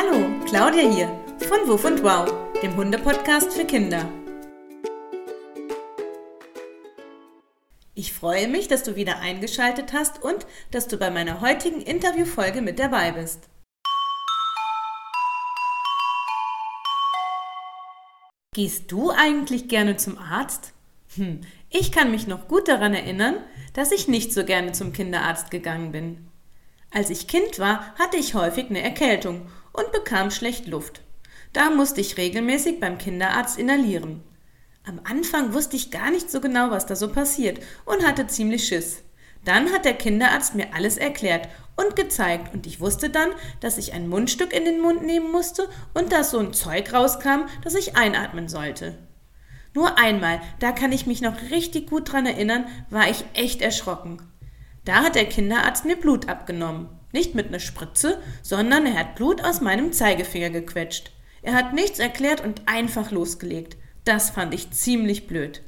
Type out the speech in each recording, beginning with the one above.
Hallo, Claudia hier von Wuff und Wow, dem Hundepodcast für Kinder. Ich freue mich, dass du wieder eingeschaltet hast und dass du bei meiner heutigen Interviewfolge mit dabei bist. Gehst du eigentlich gerne zum Arzt? Hm, ich kann mich noch gut daran erinnern, dass ich nicht so gerne zum Kinderarzt gegangen bin. Als ich Kind war, hatte ich häufig eine Erkältung und bekam schlecht Luft. Da musste ich regelmäßig beim Kinderarzt inhalieren. Am Anfang wusste ich gar nicht so genau, was da so passiert und hatte ziemlich Schiss. Dann hat der Kinderarzt mir alles erklärt und gezeigt und ich wusste dann, dass ich ein Mundstück in den Mund nehmen musste und dass so ein Zeug rauskam, das ich einatmen sollte. Nur einmal, da kann ich mich noch richtig gut dran erinnern, war ich echt erschrocken. Da hat der Kinderarzt mir Blut abgenommen. Nicht mit einer Spritze, sondern er hat Blut aus meinem Zeigefinger gequetscht. Er hat nichts erklärt und einfach losgelegt. Das fand ich ziemlich blöd.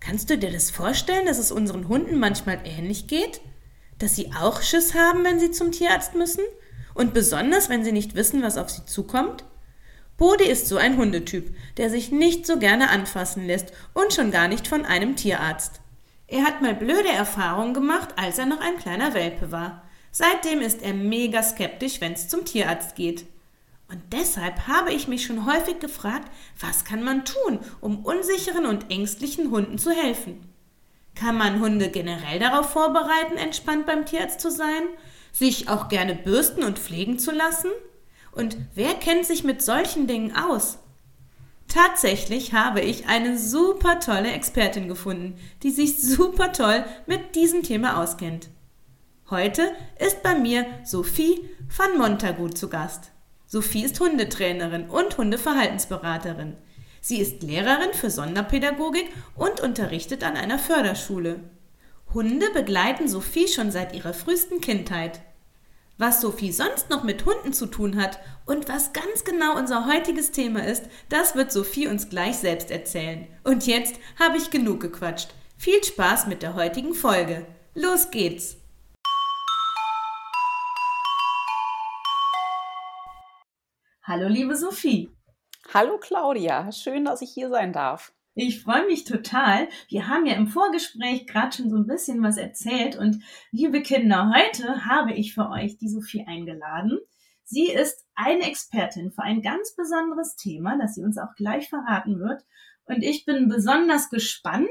Kannst du dir das vorstellen, dass es unseren Hunden manchmal ähnlich geht? Dass sie auch Schiss haben, wenn sie zum Tierarzt müssen? Und besonders, wenn sie nicht wissen, was auf sie zukommt? Bodi ist so ein Hundetyp, der sich nicht so gerne anfassen lässt und schon gar nicht von einem Tierarzt. Er hat mal blöde Erfahrungen gemacht, als er noch ein kleiner Welpe war. Seitdem ist er mega skeptisch, wenn es zum Tierarzt geht. Und deshalb habe ich mich schon häufig gefragt, was kann man tun, um unsicheren und ängstlichen Hunden zu helfen? Kann man Hunde generell darauf vorbereiten, entspannt beim Tierarzt zu sein? Sich auch gerne bürsten und pflegen zu lassen? Und wer kennt sich mit solchen Dingen aus? Tatsächlich habe ich eine super tolle Expertin gefunden, die sich super toll mit diesem Thema auskennt. Heute ist bei mir Sophie van Montagut zu Gast. Sophie ist Hundetrainerin und Hundeverhaltensberaterin. Sie ist Lehrerin für Sonderpädagogik und unterrichtet an einer Förderschule. Hunde begleiten Sophie schon seit ihrer frühesten Kindheit. Was Sophie sonst noch mit Hunden zu tun hat und was ganz genau unser heutiges Thema ist, das wird Sophie uns gleich selbst erzählen. Und jetzt habe ich genug gequatscht. Viel Spaß mit der heutigen Folge. Los geht's! Hallo, liebe Sophie. Hallo, Claudia. Schön, dass ich hier sein darf. Ich freue mich total. Wir haben ja im Vorgespräch gerade schon so ein bisschen was erzählt und liebe Kinder, heute habe ich für euch die Sophie eingeladen. Sie ist eine Expertin für ein ganz besonderes Thema, das sie uns auch gleich verraten wird. Und ich bin besonders gespannt,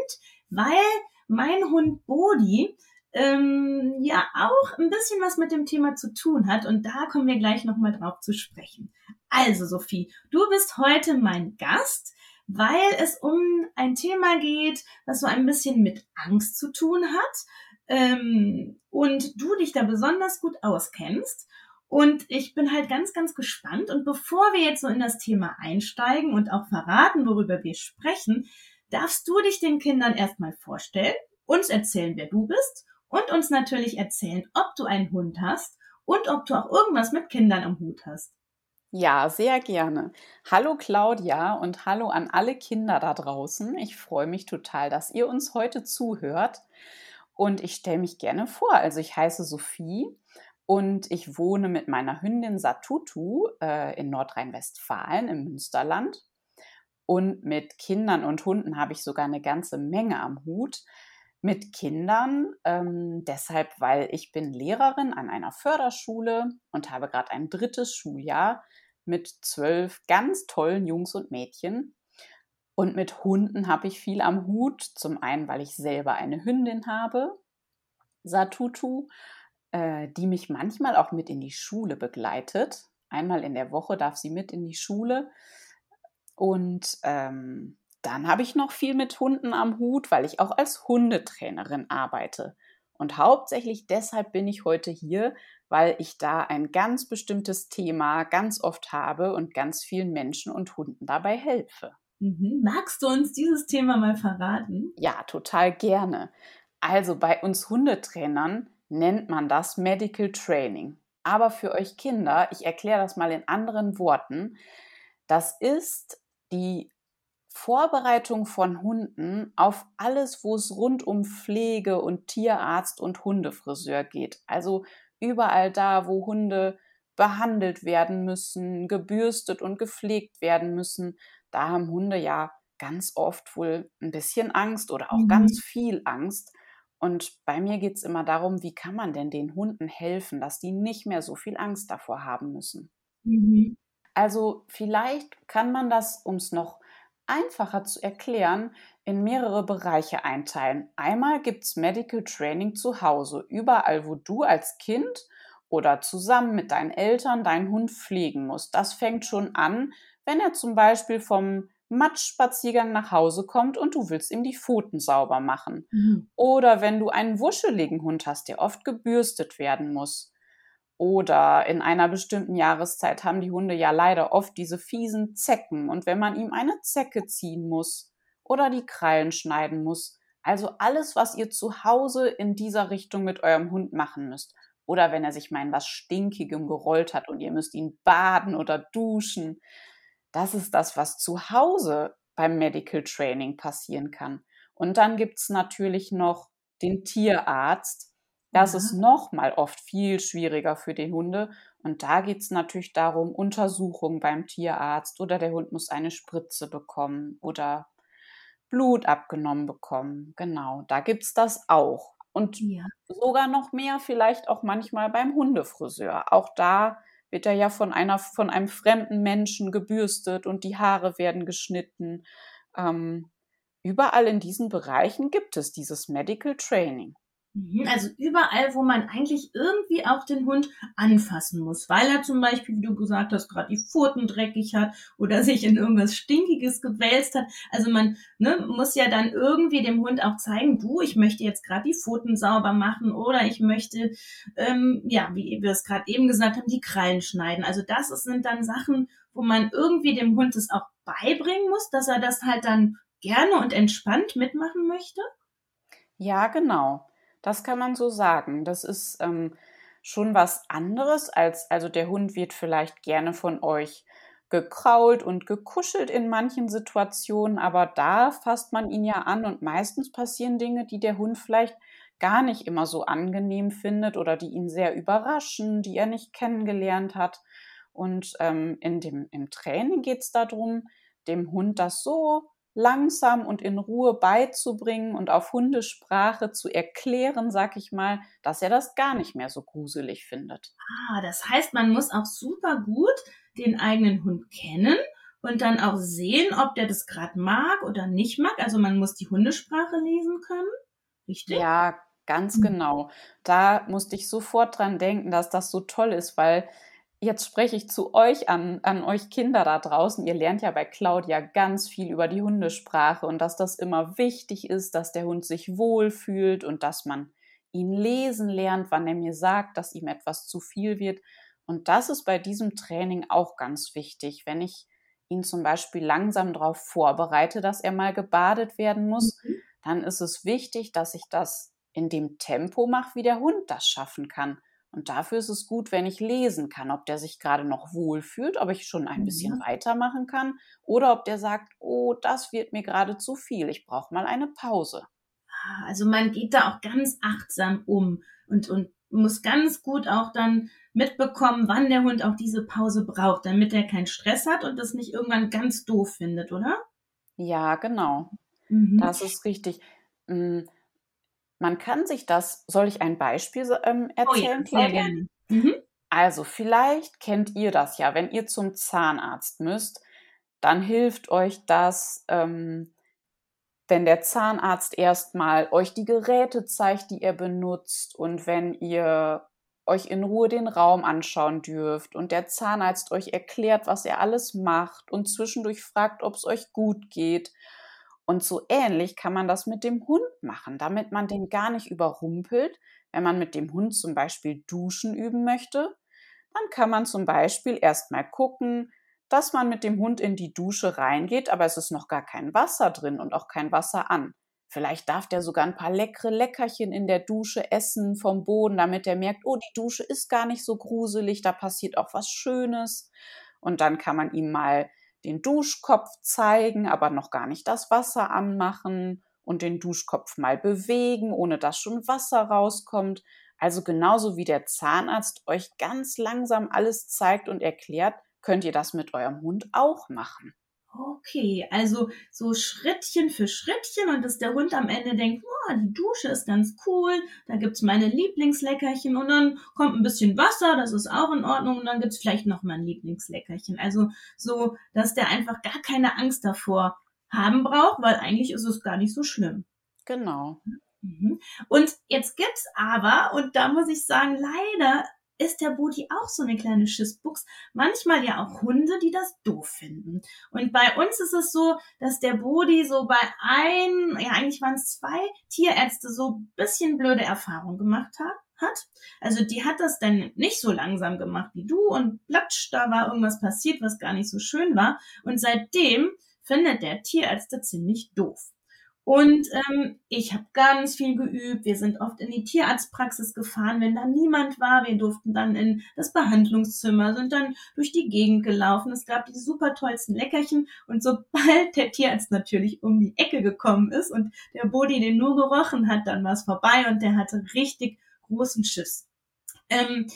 weil mein Hund Bodi ähm, ja auch ein bisschen was mit dem Thema zu tun hat und da kommen wir gleich nochmal drauf zu sprechen. Also Sophie, du bist heute mein Gast, weil es um ein Thema geht, was so ein bisschen mit Angst zu tun hat ähm, und du dich da besonders gut auskennst. Und ich bin halt ganz, ganz gespannt. Und bevor wir jetzt so in das Thema einsteigen und auch verraten, worüber wir sprechen, darfst du dich den Kindern erstmal vorstellen, uns erzählen, wer du bist und uns natürlich erzählen, ob du einen Hund hast und ob du auch irgendwas mit Kindern am Hut hast. Ja, sehr gerne. Hallo Claudia und hallo an alle Kinder da draußen. Ich freue mich total, dass ihr uns heute zuhört. Und ich stelle mich gerne vor. Also ich heiße Sophie und ich wohne mit meiner Hündin Satutu äh, in Nordrhein-Westfalen im Münsterland. Und mit Kindern und Hunden habe ich sogar eine ganze Menge am Hut mit Kindern, ähm, deshalb, weil ich bin Lehrerin an einer Förderschule und habe gerade ein drittes Schuljahr mit zwölf ganz tollen Jungs und Mädchen. Und mit Hunden habe ich viel am Hut. Zum einen, weil ich selber eine Hündin habe, Satutu, äh, die mich manchmal auch mit in die Schule begleitet. Einmal in der Woche darf sie mit in die Schule. Und ähm, dann habe ich noch viel mit Hunden am Hut, weil ich auch als Hundetrainerin arbeite. Und hauptsächlich deshalb bin ich heute hier, weil ich da ein ganz bestimmtes Thema ganz oft habe und ganz vielen Menschen und Hunden dabei helfe. Mhm. Magst du uns dieses Thema mal verraten? Ja, total gerne. Also bei uns Hundetrainern nennt man das Medical Training. Aber für euch Kinder, ich erkläre das mal in anderen Worten, das ist die Vorbereitung von Hunden auf alles, wo es rund um Pflege und Tierarzt und Hundefriseur geht. Also überall da, wo Hunde behandelt werden müssen, gebürstet und gepflegt werden müssen. Da haben Hunde ja ganz oft wohl ein bisschen Angst oder auch mhm. ganz viel Angst. Und bei mir geht es immer darum, wie kann man denn den Hunden helfen, dass die nicht mehr so viel Angst davor haben müssen. Mhm. Also vielleicht kann man das, um es noch einfacher zu erklären, in mehrere Bereiche einteilen. Einmal gibt es Medical Training zu Hause, überall, wo du als Kind oder zusammen mit deinen Eltern deinen Hund pflegen musst. Das fängt schon an, wenn er zum Beispiel vom Matschspaziergang nach Hause kommt und du willst ihm die Pfoten sauber machen. Mhm. Oder wenn du einen wuscheligen Hund hast, der oft gebürstet werden muss. Oder in einer bestimmten Jahreszeit haben die Hunde ja leider oft diese fiesen Zecken. Und wenn man ihm eine Zecke ziehen muss oder die Krallen schneiden muss, also alles, was ihr zu Hause in dieser Richtung mit eurem Hund machen müsst. Oder wenn er sich mal in was Stinkigem gerollt hat und ihr müsst ihn baden oder duschen. Das ist das, was zu Hause beim Medical Training passieren kann. Und dann gibt es natürlich noch den Tierarzt, das ja. ist nochmal oft viel schwieriger für die Hunde. Und da geht es natürlich darum, Untersuchungen beim Tierarzt oder der Hund muss eine Spritze bekommen oder Blut abgenommen bekommen. Genau, da gibt es das auch. Und ja. sogar noch mehr vielleicht auch manchmal beim Hundefriseur. Auch da wird er ja von einer, von einem fremden Menschen gebürstet und die Haare werden geschnitten. Ähm, überall in diesen Bereichen gibt es dieses Medical Training. Mhm, also überall, wo man eigentlich irgendwie auch den Hund anfassen muss, weil er zum Beispiel, wie du gesagt hast, gerade die Pfoten dreckig hat oder sich in irgendwas Stinkiges gewälzt hat. Also man ne, muss ja dann irgendwie dem Hund auch zeigen, du, ich möchte jetzt gerade die Pfoten sauber machen oder ich möchte, ähm, ja, wie wir es gerade eben gesagt haben, die Krallen schneiden. Also das sind dann Sachen, wo man irgendwie dem Hund es auch beibringen muss, dass er das halt dann gerne und entspannt mitmachen möchte. Ja, genau. Das kann man so sagen. Das ist ähm, schon was anderes als, also der Hund wird vielleicht gerne von euch gekrault und gekuschelt in manchen Situationen, aber da fasst man ihn ja an und meistens passieren Dinge, die der Hund vielleicht gar nicht immer so angenehm findet oder die ihn sehr überraschen, die er nicht kennengelernt hat. Und ähm, in dem, im Training geht es darum, dem Hund das so langsam und in Ruhe beizubringen und auf Hundesprache zu erklären, sag ich mal, dass er das gar nicht mehr so gruselig findet. Ah, das heißt, man muss auch super gut den eigenen Hund kennen und dann auch sehen, ob der das gerade mag oder nicht mag. Also man muss die Hundesprache lesen können. Richtig? Ja, ganz mhm. genau. Da musste ich sofort dran denken, dass das so toll ist, weil Jetzt spreche ich zu euch an, an euch Kinder da draußen. Ihr lernt ja bei Claudia ganz viel über die Hundesprache und dass das immer wichtig ist, dass der Hund sich wohlfühlt und dass man ihn lesen lernt, wann er mir sagt, dass ihm etwas zu viel wird. Und das ist bei diesem Training auch ganz wichtig. Wenn ich ihn zum Beispiel langsam darauf vorbereite, dass er mal gebadet werden muss, mhm. dann ist es wichtig, dass ich das in dem Tempo mache, wie der Hund das schaffen kann. Und dafür ist es gut, wenn ich lesen kann, ob der sich gerade noch wohlfühlt, ob ich schon ein bisschen mhm. weitermachen kann oder ob der sagt, oh, das wird mir gerade zu viel, ich brauche mal eine Pause. Ah, also man geht da auch ganz achtsam um und, und muss ganz gut auch dann mitbekommen, wann der Hund auch diese Pause braucht, damit er keinen Stress hat und das nicht irgendwann ganz doof findet, oder? Ja, genau. Mhm. Das ist richtig. Man kann sich das, soll ich ein Beispiel ähm, erzählen? Oh ja, sehr gerne. Mhm. Also vielleicht kennt ihr das ja, wenn ihr zum Zahnarzt müsst, dann hilft euch das, ähm, wenn der Zahnarzt erstmal euch die Geräte zeigt, die er benutzt und wenn ihr euch in Ruhe den Raum anschauen dürft und der Zahnarzt euch erklärt, was er alles macht und zwischendurch fragt, ob es euch gut geht und so ähnlich kann man das mit dem Hund machen, damit man den gar nicht überrumpelt. Wenn man mit dem Hund zum Beispiel Duschen üben möchte, dann kann man zum Beispiel erstmal gucken, dass man mit dem Hund in die Dusche reingeht, aber es ist noch gar kein Wasser drin und auch kein Wasser an. Vielleicht darf der sogar ein paar leckere Leckerchen in der Dusche essen vom Boden, damit er merkt, oh, die Dusche ist gar nicht so gruselig, da passiert auch was Schönes. Und dann kann man ihm mal den Duschkopf zeigen, aber noch gar nicht das Wasser anmachen und den Duschkopf mal bewegen, ohne dass schon Wasser rauskommt. Also genauso wie der Zahnarzt euch ganz langsam alles zeigt und erklärt, könnt ihr das mit eurem Hund auch machen. Okay, also so Schrittchen für Schrittchen und dass der Hund am Ende denkt, oh, die Dusche ist ganz cool, da gibt's meine Lieblingsleckerchen und dann kommt ein bisschen Wasser, das ist auch in Ordnung und dann gibt's vielleicht noch mal ein Lieblingsleckerchen. Also so, dass der einfach gar keine Angst davor haben braucht, weil eigentlich ist es gar nicht so schlimm. Genau. Mhm. Und jetzt gibt's aber, und da muss ich sagen, leider ist der Booty auch so eine kleine Schissbuchs. Manchmal ja auch Hunde, die das doof finden. Und bei uns ist es so, dass der Booty so bei ein, ja eigentlich waren es zwei Tierärzte so ein bisschen blöde Erfahrungen gemacht hat. Hat. Also die hat das dann nicht so langsam gemacht wie du und platsch, da war irgendwas passiert, was gar nicht so schön war. Und seitdem findet der Tierärzte ziemlich doof. Und ähm, ich habe ganz viel geübt. Wir sind oft in die Tierarztpraxis gefahren, wenn da niemand war. Wir durften dann in das Behandlungszimmer, sind dann durch die Gegend gelaufen. Es gab die super tollsten Leckerchen. Und sobald der Tierarzt natürlich um die Ecke gekommen ist und der Bodi den nur gerochen hat, dann war es vorbei und der hatte richtig großen Schiss. Ähm,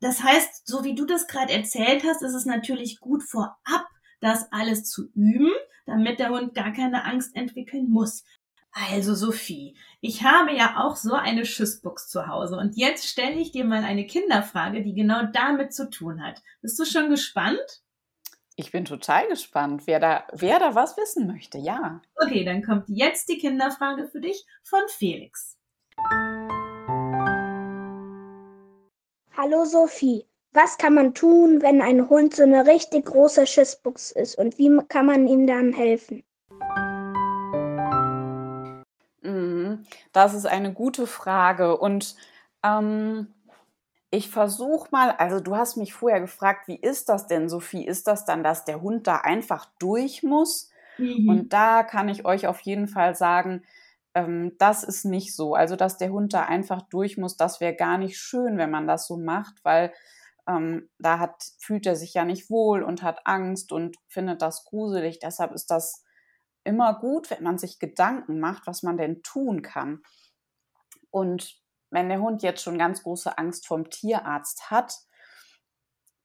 das heißt, so wie du das gerade erzählt hast, ist es natürlich gut vorab, das alles zu üben damit der Hund gar keine Angst entwickeln muss. Also Sophie, ich habe ja auch so eine Schissbox zu Hause und jetzt stelle ich dir mal eine Kinderfrage, die genau damit zu tun hat. Bist du schon gespannt? Ich bin total gespannt, wer da, wer da was wissen möchte, ja. Okay, dann kommt jetzt die Kinderfrage für dich von Felix. Hallo Sophie, was kann man tun, wenn ein Hund so eine richtig große Schissbuchs ist und wie kann man ihm dann helfen? Mhm, das ist eine gute Frage und ähm, ich versuche mal, also du hast mich vorher gefragt, wie ist das denn, Sophie? Ist das dann, dass der Hund da einfach durch muss? Mhm. Und da kann ich euch auf jeden Fall sagen, ähm, das ist nicht so. Also, dass der Hund da einfach durch muss, das wäre gar nicht schön, wenn man das so macht, weil ähm, da hat, fühlt er sich ja nicht wohl und hat Angst und findet das gruselig. Deshalb ist das immer gut, wenn man sich Gedanken macht, was man denn tun kann. Und wenn der Hund jetzt schon ganz große Angst vom Tierarzt hat,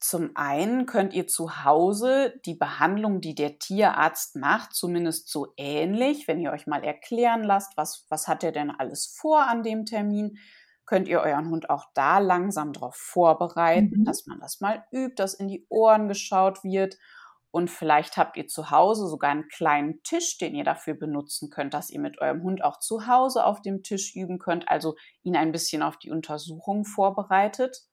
zum einen könnt ihr zu Hause die Behandlung, die der Tierarzt macht, zumindest so ähnlich, wenn ihr euch mal erklären lasst, was, was hat er denn alles vor an dem Termin, könnt ihr euren Hund auch da langsam darauf vorbereiten, mhm. dass man das mal übt, dass in die Ohren geschaut wird. Und vielleicht habt ihr zu Hause sogar einen kleinen Tisch, den ihr dafür benutzen könnt, dass ihr mit eurem Hund auch zu Hause auf dem Tisch üben könnt, also ihn ein bisschen auf die Untersuchung vorbereitet.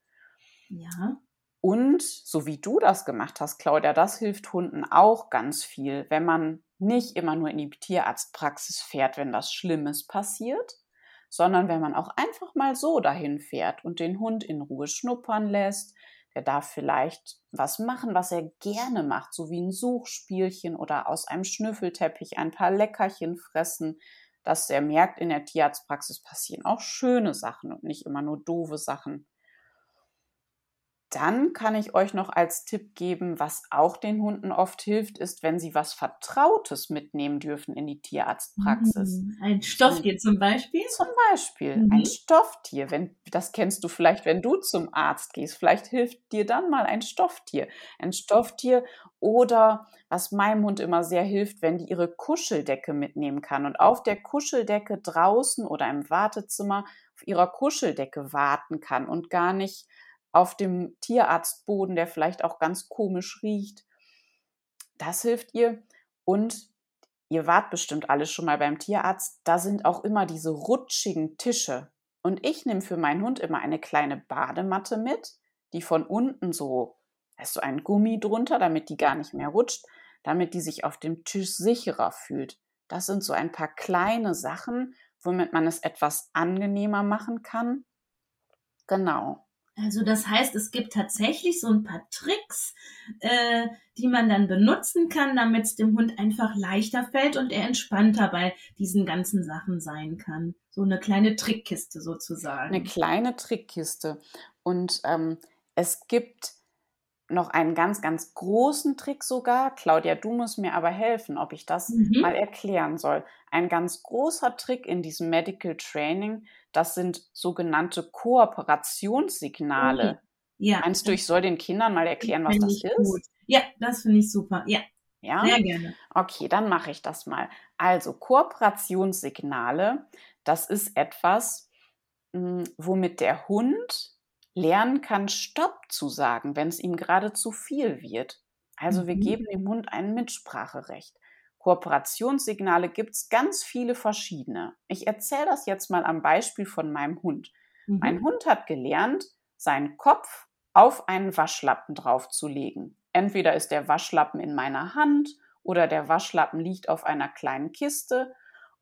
Ja. Und so wie du das gemacht hast, Claudia, das hilft Hunden auch ganz viel, wenn man nicht immer nur in die Tierarztpraxis fährt, wenn was Schlimmes passiert, sondern wenn man auch einfach mal so dahin fährt und den Hund in Ruhe schnuppern lässt, der darf vielleicht was machen, was er gerne macht, so wie ein Suchspielchen oder aus einem Schnüffelteppich ein paar Leckerchen fressen, dass er merkt, in der Tierarztpraxis passieren auch schöne Sachen und nicht immer nur doofe Sachen. Dann kann ich euch noch als Tipp geben, was auch den Hunden oft hilft, ist, wenn sie was Vertrautes mitnehmen dürfen in die Tierarztpraxis. Mhm. Ein Stofftier zum Beispiel? Zum Beispiel mhm. ein Stofftier. Wenn, das kennst du vielleicht, wenn du zum Arzt gehst. Vielleicht hilft dir dann mal ein Stofftier. Ein Stofftier oder was meinem Hund immer sehr hilft, wenn die ihre Kuscheldecke mitnehmen kann und auf der Kuscheldecke draußen oder im Wartezimmer auf ihrer Kuscheldecke warten kann und gar nicht auf dem Tierarztboden, der vielleicht auch ganz komisch riecht. Das hilft ihr. Und ihr wart bestimmt alle schon mal beim Tierarzt. Da sind auch immer diese rutschigen Tische. Und ich nehme für meinen Hund immer eine kleine Badematte mit, die von unten so, da ist so ein Gummi drunter, damit die gar nicht mehr rutscht, damit die sich auf dem Tisch sicherer fühlt. Das sind so ein paar kleine Sachen, womit man es etwas angenehmer machen kann. Genau. Also das heißt, es gibt tatsächlich so ein paar Tricks, äh, die man dann benutzen kann, damit es dem Hund einfach leichter fällt und er entspannter bei diesen ganzen Sachen sein kann. So eine kleine Trickkiste sozusagen. Eine kleine Trickkiste. Und ähm, es gibt noch einen ganz, ganz großen Trick sogar. Claudia, du musst mir aber helfen, ob ich das mhm. mal erklären soll. Ein ganz großer Trick in diesem Medical Training, das sind sogenannte Kooperationssignale. Ja. Meinst du, ich soll den Kindern mal erklären, was das ist? Gut. Ja, das finde ich super. Ja. Ja? Sehr gerne. Okay, dann mache ich das mal. Also, Kooperationssignale, das ist etwas, hm, womit der Hund lernen kann, Stopp zu sagen, wenn es ihm gerade zu viel wird. Also, wir mhm. geben dem Hund ein Mitspracherecht. Kooperationssignale gibt es ganz viele verschiedene. Ich erzähle das jetzt mal am Beispiel von meinem Hund. Mhm. Mein Hund hat gelernt, seinen Kopf auf einen Waschlappen draufzulegen. Entweder ist der Waschlappen in meiner Hand oder der Waschlappen liegt auf einer kleinen Kiste.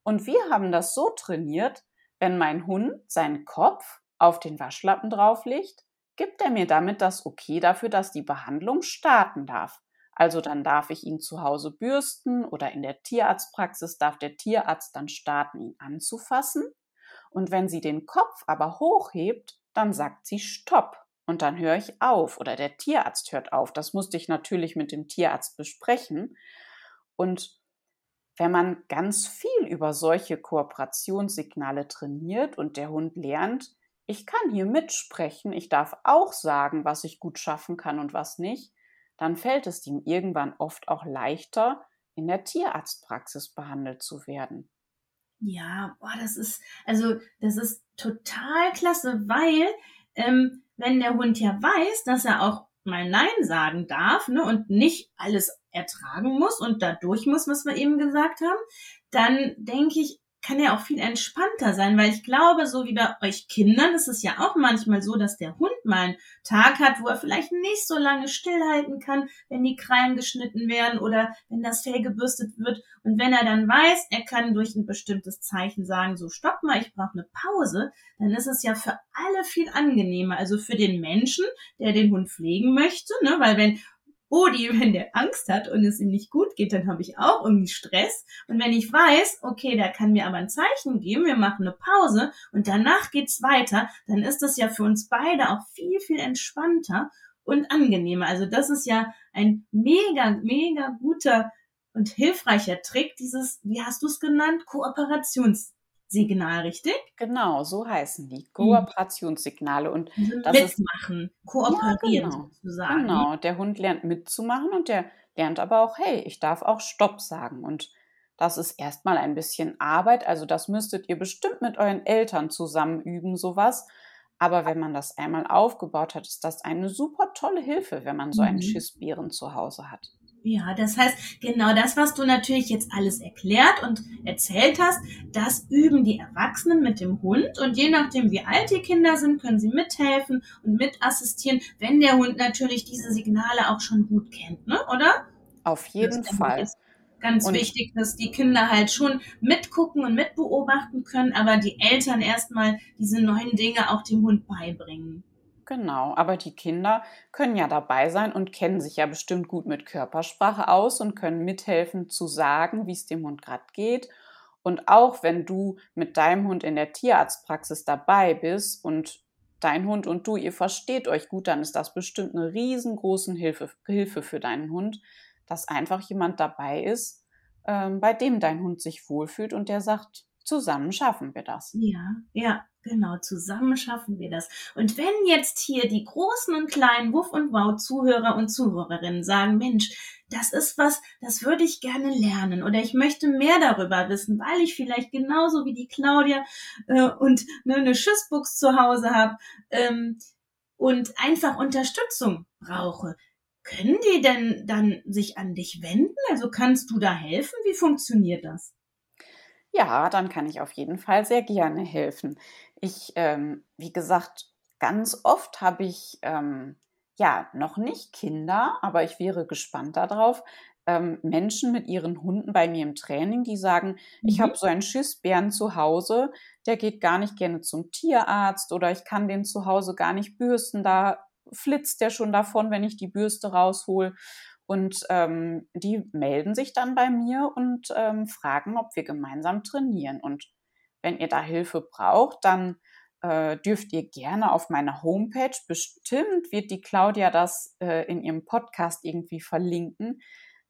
Und wir haben das so trainiert, wenn mein Hund seinen Kopf auf den Waschlappen drauflegt, gibt er mir damit das Okay dafür, dass die Behandlung starten darf. Also dann darf ich ihn zu Hause bürsten oder in der Tierarztpraxis darf der Tierarzt dann starten, ihn anzufassen. Und wenn sie den Kopf aber hochhebt, dann sagt sie Stopp und dann höre ich auf oder der Tierarzt hört auf. Das musste ich natürlich mit dem Tierarzt besprechen. Und wenn man ganz viel über solche Kooperationssignale trainiert und der Hund lernt, ich kann hier mitsprechen, ich darf auch sagen, was ich gut schaffen kann und was nicht, dann fällt es ihm irgendwann oft auch leichter, in der Tierarztpraxis behandelt zu werden. Ja, boah, das ist, also, das ist total klasse, weil ähm, wenn der Hund ja weiß, dass er auch mal Nein sagen darf ne, und nicht alles ertragen muss und dadurch muss, was wir eben gesagt haben, dann denke ich, kann ja auch viel entspannter sein, weil ich glaube, so wie bei euch Kindern ist es ja auch manchmal so, dass der Hund mal einen Tag hat, wo er vielleicht nicht so lange stillhalten kann, wenn die Krallen geschnitten werden oder wenn das Fell gebürstet wird. Und wenn er dann weiß, er kann durch ein bestimmtes Zeichen sagen, so stopp mal, ich brauche eine Pause, dann ist es ja für alle viel angenehmer. Also für den Menschen, der den Hund pflegen möchte, ne, weil wenn Odi, wenn der Angst hat und es ihm nicht gut geht, dann habe ich auch irgendwie Stress. Und wenn ich weiß, okay, der kann mir aber ein Zeichen geben, wir machen eine Pause und danach geht's weiter, dann ist das ja für uns beide auch viel, viel entspannter und angenehmer. Also das ist ja ein mega, mega guter und hilfreicher Trick, dieses, wie hast du es genannt, Kooperations Signal, richtig? Genau, so heißen die. Hm. Kooperationssignale. Und das mitmachen, ist, kooperieren ja, genau, sozusagen. Genau, der Hund lernt mitzumachen und der lernt aber auch, hey, ich darf auch Stopp sagen. Und das ist erstmal ein bisschen Arbeit. Also das müsstet ihr bestimmt mit euren Eltern zusammen üben, sowas. Aber wenn man das einmal aufgebaut hat, ist das eine super tolle Hilfe, wenn man so einen mhm. Schissbären zu Hause hat. Ja, das heißt, genau das, was du natürlich jetzt alles erklärt und erzählt hast, das üben die Erwachsenen mit dem Hund und je nachdem, wie alt die Kinder sind, können sie mithelfen und mitassistieren, wenn der Hund natürlich diese Signale auch schon gut kennt, ne? oder? Auf jeden Fall. Ganz und wichtig, dass die Kinder halt schon mitgucken und mitbeobachten können, aber die Eltern erstmal diese neuen Dinge auch dem Hund beibringen. Genau, aber die Kinder können ja dabei sein und kennen sich ja bestimmt gut mit Körpersprache aus und können mithelfen zu sagen, wie es dem Hund gerade geht. Und auch wenn du mit deinem Hund in der Tierarztpraxis dabei bist und dein Hund und du, ihr versteht euch gut, dann ist das bestimmt eine riesengroße Hilfe, Hilfe für deinen Hund, dass einfach jemand dabei ist, ähm, bei dem dein Hund sich wohlfühlt und der sagt, zusammen schaffen wir das. Ja, ja, Genau, zusammen schaffen wir das. Und wenn jetzt hier die großen und kleinen Wuff und Wow Zuhörer und Zuhörerinnen sagen, Mensch, das ist was, das würde ich gerne lernen oder ich möchte mehr darüber wissen, weil ich vielleicht genauso wie die Claudia äh, und ne, eine Schussbuchs zu Hause habe ähm, und einfach Unterstützung brauche. Können die denn dann sich an dich wenden? Also kannst du da helfen? Wie funktioniert das? Ja, dann kann ich auf jeden Fall sehr gerne helfen. Ich, ähm, wie gesagt, ganz oft habe ich ähm, ja noch nicht Kinder, aber ich wäre gespannt darauf. Ähm, Menschen mit ihren Hunden bei mir im Training, die sagen, mhm. ich habe so einen Schissbären zu Hause, der geht gar nicht gerne zum Tierarzt oder ich kann den zu Hause gar nicht bürsten, da flitzt der schon davon, wenn ich die Bürste raushol. Und ähm, die melden sich dann bei mir und ähm, fragen, ob wir gemeinsam trainieren. Und wenn ihr da Hilfe braucht, dann äh, dürft ihr gerne auf meiner Homepage, bestimmt wird die Claudia das äh, in ihrem Podcast irgendwie verlinken,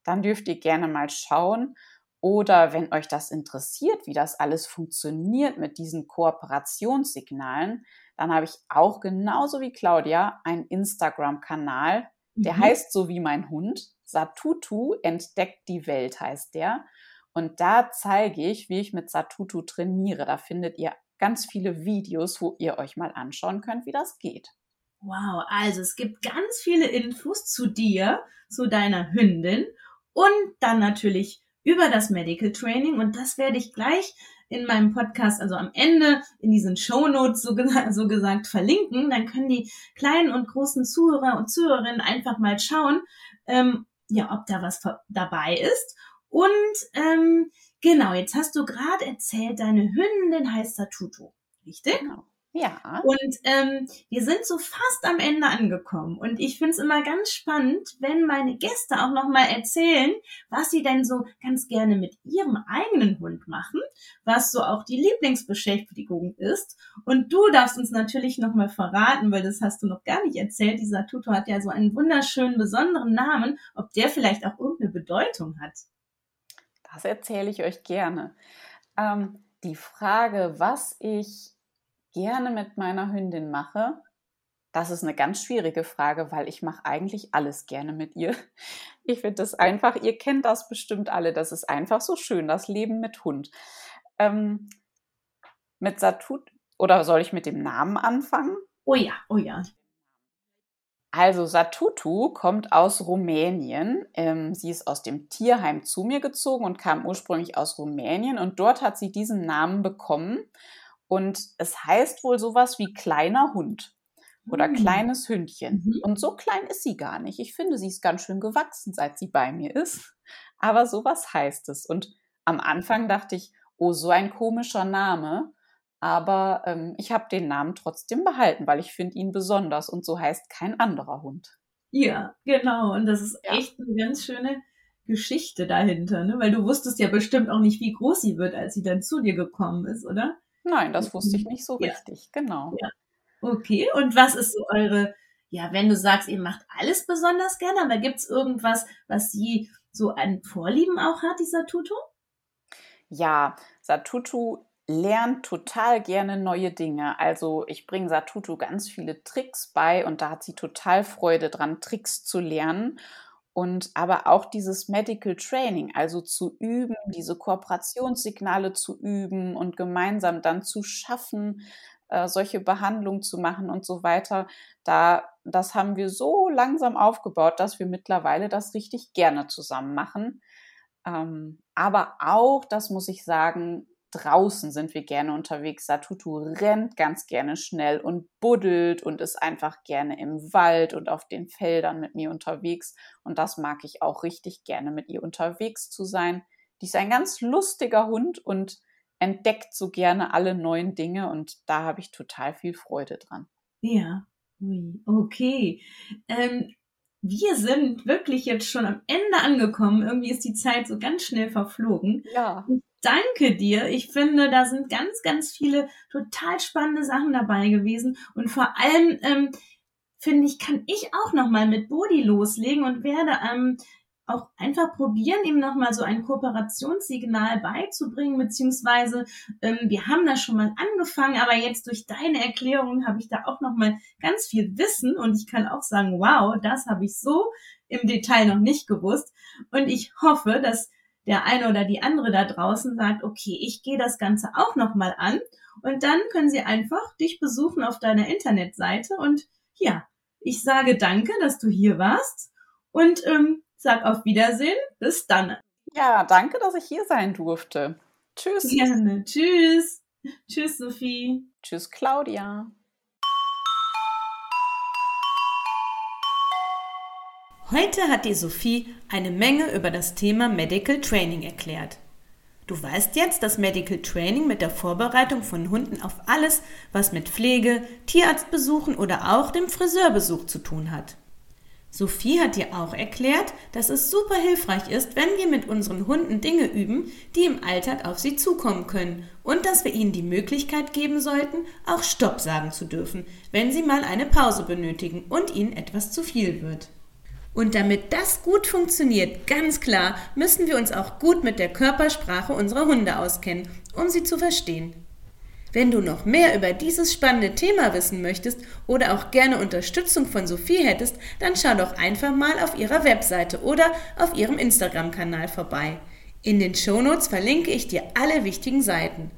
dann dürft ihr gerne mal schauen. Oder wenn euch das interessiert, wie das alles funktioniert mit diesen Kooperationssignalen, dann habe ich auch genauso wie Claudia einen Instagram-Kanal, der mhm. heißt so wie mein Hund. Satutu entdeckt die Welt heißt der. Und da zeige ich, wie ich mit Satutu trainiere. Da findet ihr ganz viele Videos, wo ihr euch mal anschauen könnt, wie das geht. Wow, also es gibt ganz viele Infos zu dir, zu deiner Hündin und dann natürlich über das Medical Training und das werde ich gleich in meinem Podcast, also am Ende in diesen Show Notes so, so gesagt verlinken. Dann können die kleinen und großen Zuhörer und Zuhörerinnen einfach mal schauen, ähm, ja, ob da was dabei ist. Und ähm, genau, jetzt hast du gerade erzählt, deine Hündin heißt Satutu, richtig? Genau. Ja. Und ähm, wir sind so fast am Ende angekommen. Und ich finde es immer ganz spannend, wenn meine Gäste auch nochmal erzählen, was sie denn so ganz gerne mit ihrem eigenen Hund machen, was so auch die Lieblingsbeschäftigung ist. Und du darfst uns natürlich nochmal verraten, weil das hast du noch gar nicht erzählt. Dieser Tutor hat ja so einen wunderschönen, besonderen Namen, ob der vielleicht auch irgendeine Bedeutung hat. Das erzähle ich euch gerne. Ähm, die Frage, was ich gerne mit meiner Hündin mache, das ist eine ganz schwierige Frage, weil ich mache eigentlich alles gerne mit ihr. Ich finde das einfach, ihr kennt das bestimmt alle, das ist einfach so schön, das Leben mit Hund. Ähm, mit Satut, oder soll ich mit dem Namen anfangen? Oh ja, oh ja. Also Satutu kommt aus Rumänien. Ähm, sie ist aus dem Tierheim zu mir gezogen und kam ursprünglich aus Rumänien und dort hat sie diesen Namen bekommen. Und es heißt wohl sowas wie kleiner Hund oder mhm. kleines Hündchen. Mhm. Und so klein ist sie gar nicht. Ich finde, sie ist ganz schön gewachsen, seit sie bei mir ist. Aber sowas heißt es. Und am Anfang dachte ich, oh, so ein komischer Name. Aber ähm, ich habe den Namen trotzdem behalten, weil ich finde ihn besonders und so heißt kein anderer Hund. Ja, genau. Und das ist ja. echt eine ganz schöne Geschichte dahinter, ne? Weil du wusstest ja bestimmt auch nicht, wie groß sie wird, als sie dann zu dir gekommen ist, oder? Nein, das wusste ich nicht so ja. richtig, genau. Ja. Okay, und was ist so eure, ja, wenn du sagst, ihr macht alles besonders gerne, aber gibt es irgendwas, was sie so an Vorlieben auch hat, dieser Tutu? Ja, Satutu lernt total gerne neue Dinge. Also ich bringe Satutu ganz viele Tricks bei und da hat sie total Freude dran, Tricks zu lernen und aber auch dieses Medical Training, also zu üben, diese Kooperationssignale zu üben und gemeinsam dann zu schaffen, äh, solche Behandlungen zu machen und so weiter. Da, das haben wir so langsam aufgebaut, dass wir mittlerweile das richtig gerne zusammen machen. Ähm, aber auch, das muss ich sagen, draußen sind wir gerne unterwegs. Satutu rennt ganz gerne schnell und buddelt und ist einfach gerne im Wald und auf den Feldern mit mir unterwegs. Und das mag ich auch richtig gerne, mit ihr unterwegs zu sein. Die ist ein ganz lustiger Hund und entdeckt so gerne alle neuen Dinge und da habe ich total viel Freude dran. Ja, okay. Ähm, wir sind wirklich jetzt schon am Ende angekommen. Irgendwie ist die Zeit so ganz schnell verflogen. Ja danke dir. Ich finde, da sind ganz, ganz viele total spannende Sachen dabei gewesen. Und vor allem, ähm, finde ich, kann ich auch nochmal mit Bodi loslegen und werde ähm, auch einfach probieren, ihm nochmal so ein Kooperationssignal beizubringen, beziehungsweise ähm, wir haben da schon mal angefangen, aber jetzt durch deine Erklärung habe ich da auch nochmal ganz viel Wissen und ich kann auch sagen, wow, das habe ich so im Detail noch nicht gewusst. Und ich hoffe, dass der eine oder die andere da draußen sagt, okay, ich gehe das Ganze auch nochmal an und dann können sie einfach dich besuchen auf deiner Internetseite und ja, ich sage danke, dass du hier warst und ähm, sag auf Wiedersehen, bis dann. Ja, danke, dass ich hier sein durfte. Tschüss. Gerne. Tschüss. Tschüss, Sophie. Tschüss, Claudia. Heute hat die Sophie eine Menge über das Thema Medical Training erklärt. Du weißt jetzt, dass Medical Training mit der Vorbereitung von Hunden auf alles, was mit Pflege, Tierarztbesuchen oder auch dem Friseurbesuch zu tun hat. Sophie hat dir auch erklärt, dass es super hilfreich ist, wenn wir mit unseren Hunden Dinge üben, die im Alltag auf sie zukommen können und dass wir ihnen die Möglichkeit geben sollten, auch Stopp sagen zu dürfen, wenn sie mal eine Pause benötigen und ihnen etwas zu viel wird. Und damit das gut funktioniert, ganz klar, müssen wir uns auch gut mit der Körpersprache unserer Hunde auskennen, um sie zu verstehen. Wenn du noch mehr über dieses spannende Thema wissen möchtest oder auch gerne Unterstützung von Sophie hättest, dann schau doch einfach mal auf ihrer Webseite oder auf ihrem Instagram-Kanal vorbei. In den Shownotes verlinke ich dir alle wichtigen Seiten.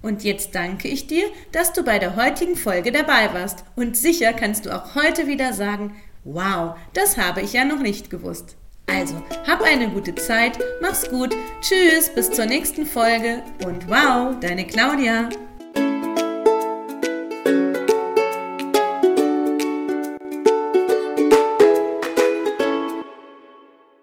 Und jetzt danke ich dir, dass du bei der heutigen Folge dabei warst und sicher kannst du auch heute wieder sagen, wow, das habe ich ja noch nicht gewusst. Also, hab eine gute Zeit, mach's gut, tschüss, bis zur nächsten Folge und wow, deine Claudia.